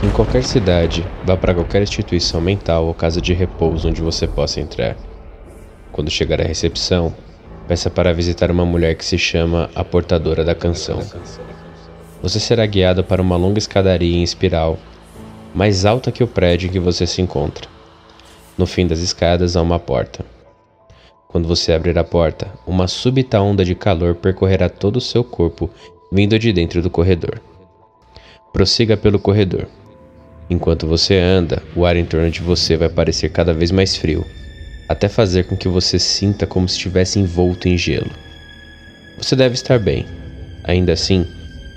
Em qualquer cidade, vá para qualquer instituição mental ou casa de repouso onde você possa entrar. Quando chegar à recepção, peça para visitar uma mulher que se chama a portadora da canção. Você será guiado para uma longa escadaria em espiral, mais alta que o prédio em que você se encontra. No fim das escadas há uma porta. Quando você abrir a porta, uma súbita onda de calor percorrerá todo o seu corpo, vindo de dentro do corredor. Prossiga pelo corredor. Enquanto você anda, o ar em torno de você vai parecer cada vez mais frio, até fazer com que você sinta como se estivesse envolto em gelo. Você deve estar bem. Ainda assim,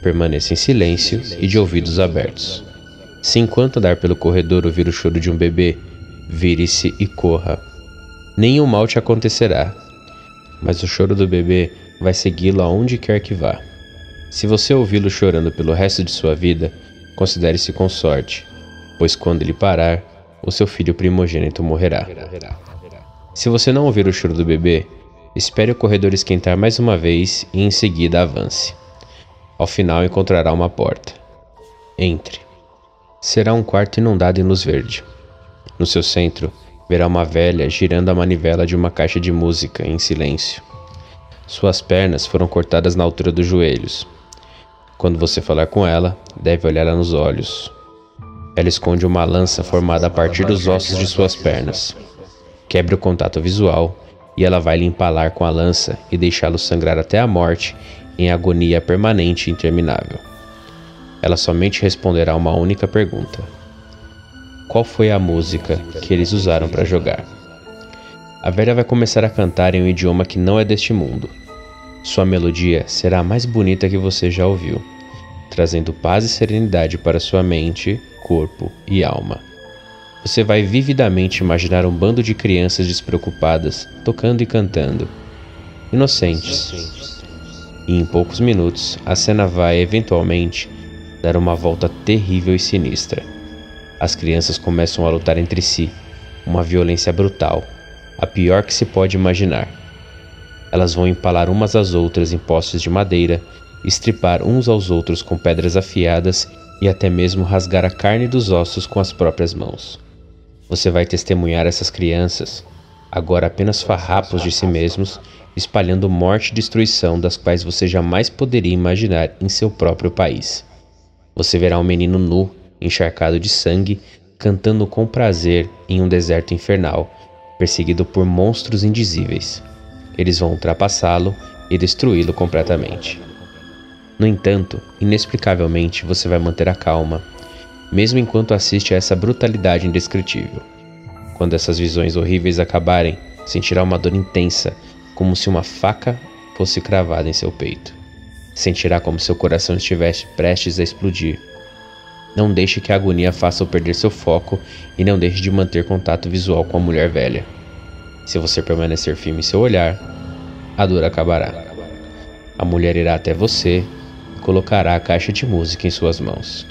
permaneça em silêncio e de ouvidos abertos. Se enquanto andar pelo corredor ouvir o choro de um bebê, vire-se e corra. Nenhum mal te acontecerá, mas o choro do bebê vai segui-lo aonde quer que vá. Se você ouvi-lo chorando pelo resto de sua vida, considere-se com sorte, pois quando ele parar, o seu filho primogênito morrerá. Se você não ouvir o choro do bebê, espere o corredor esquentar mais uma vez e em seguida avance. Ao final encontrará uma porta. Entre. Será um quarto inundado em luz verde. No seu centro, verá uma velha girando a manivela de uma caixa de música em silêncio. Suas pernas foram cortadas na altura dos joelhos. Quando você falar com ela, deve olhá-la nos olhos. Ela esconde uma lança formada a partir dos ossos de suas pernas. Quebre o contato visual e ela vai lhe empalar com a lança e deixá-lo sangrar até a morte em agonia permanente e interminável. Ela somente responderá uma única pergunta: Qual foi a música que eles usaram para jogar? A velha vai começar a cantar em um idioma que não é deste mundo. Sua melodia será a mais bonita que você já ouviu, trazendo paz e serenidade para sua mente, corpo e alma. Você vai vividamente imaginar um bando de crianças despreocupadas, tocando e cantando, inocentes. E em poucos minutos, a cena vai, eventualmente, dar uma volta terrível e sinistra. As crianças começam a lutar entre si, uma violência brutal, a pior que se pode imaginar. Elas vão empalar umas às outras em postes de madeira, estripar uns aos outros com pedras afiadas e até mesmo rasgar a carne dos ossos com as próprias mãos. Você vai testemunhar essas crianças, agora apenas farrapos de si mesmos, espalhando morte e destruição das quais você jamais poderia imaginar em seu próprio país. Você verá um menino nu, encharcado de sangue, cantando com prazer em um deserto infernal, perseguido por monstros indizíveis. Eles vão ultrapassá-lo e destruí-lo completamente. No entanto, inexplicavelmente você vai manter a calma, mesmo enquanto assiste a essa brutalidade indescritível. Quando essas visões horríveis acabarem, sentirá uma dor intensa, como se uma faca fosse cravada em seu peito. Sentirá como seu coração estivesse prestes a explodir. Não deixe que a agonia faça-o perder seu foco e não deixe de manter contato visual com a mulher velha. Se você permanecer firme em seu olhar, a dor acabará. A mulher irá até você colocará a caixa de música em suas mãos.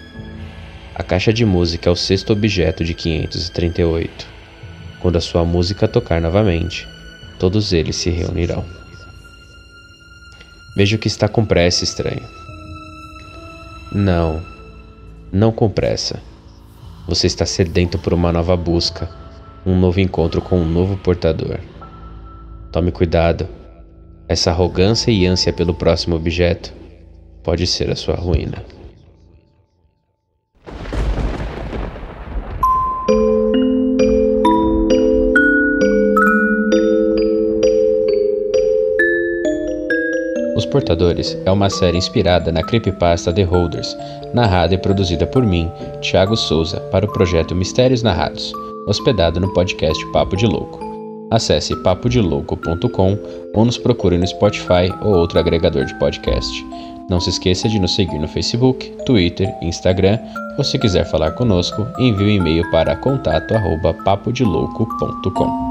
A caixa de música é o sexto objeto de 538. Quando a sua música tocar novamente, todos eles se reunirão. Vejo que está com pressa, estranho. Não, não com pressa. Você está sedento por uma nova busca, um novo encontro com um novo portador. Tome cuidado. Essa arrogância e ânsia pelo próximo objeto pode ser a sua ruína. Os Portadores é uma série inspirada na creepypasta The Holders, narrada e produzida por mim, Thiago Souza, para o projeto Mistérios Narrados, hospedado no podcast Papo de Louco. Acesse papodelouco.com ou nos procure no Spotify ou outro agregador de podcast. Não se esqueça de nos seguir no Facebook, Twitter, Instagram ou se quiser falar conosco, envie um e-mail para contato@papodelouco.com.